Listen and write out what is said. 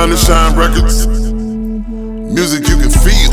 Shine to Shine Records. Music you can feel.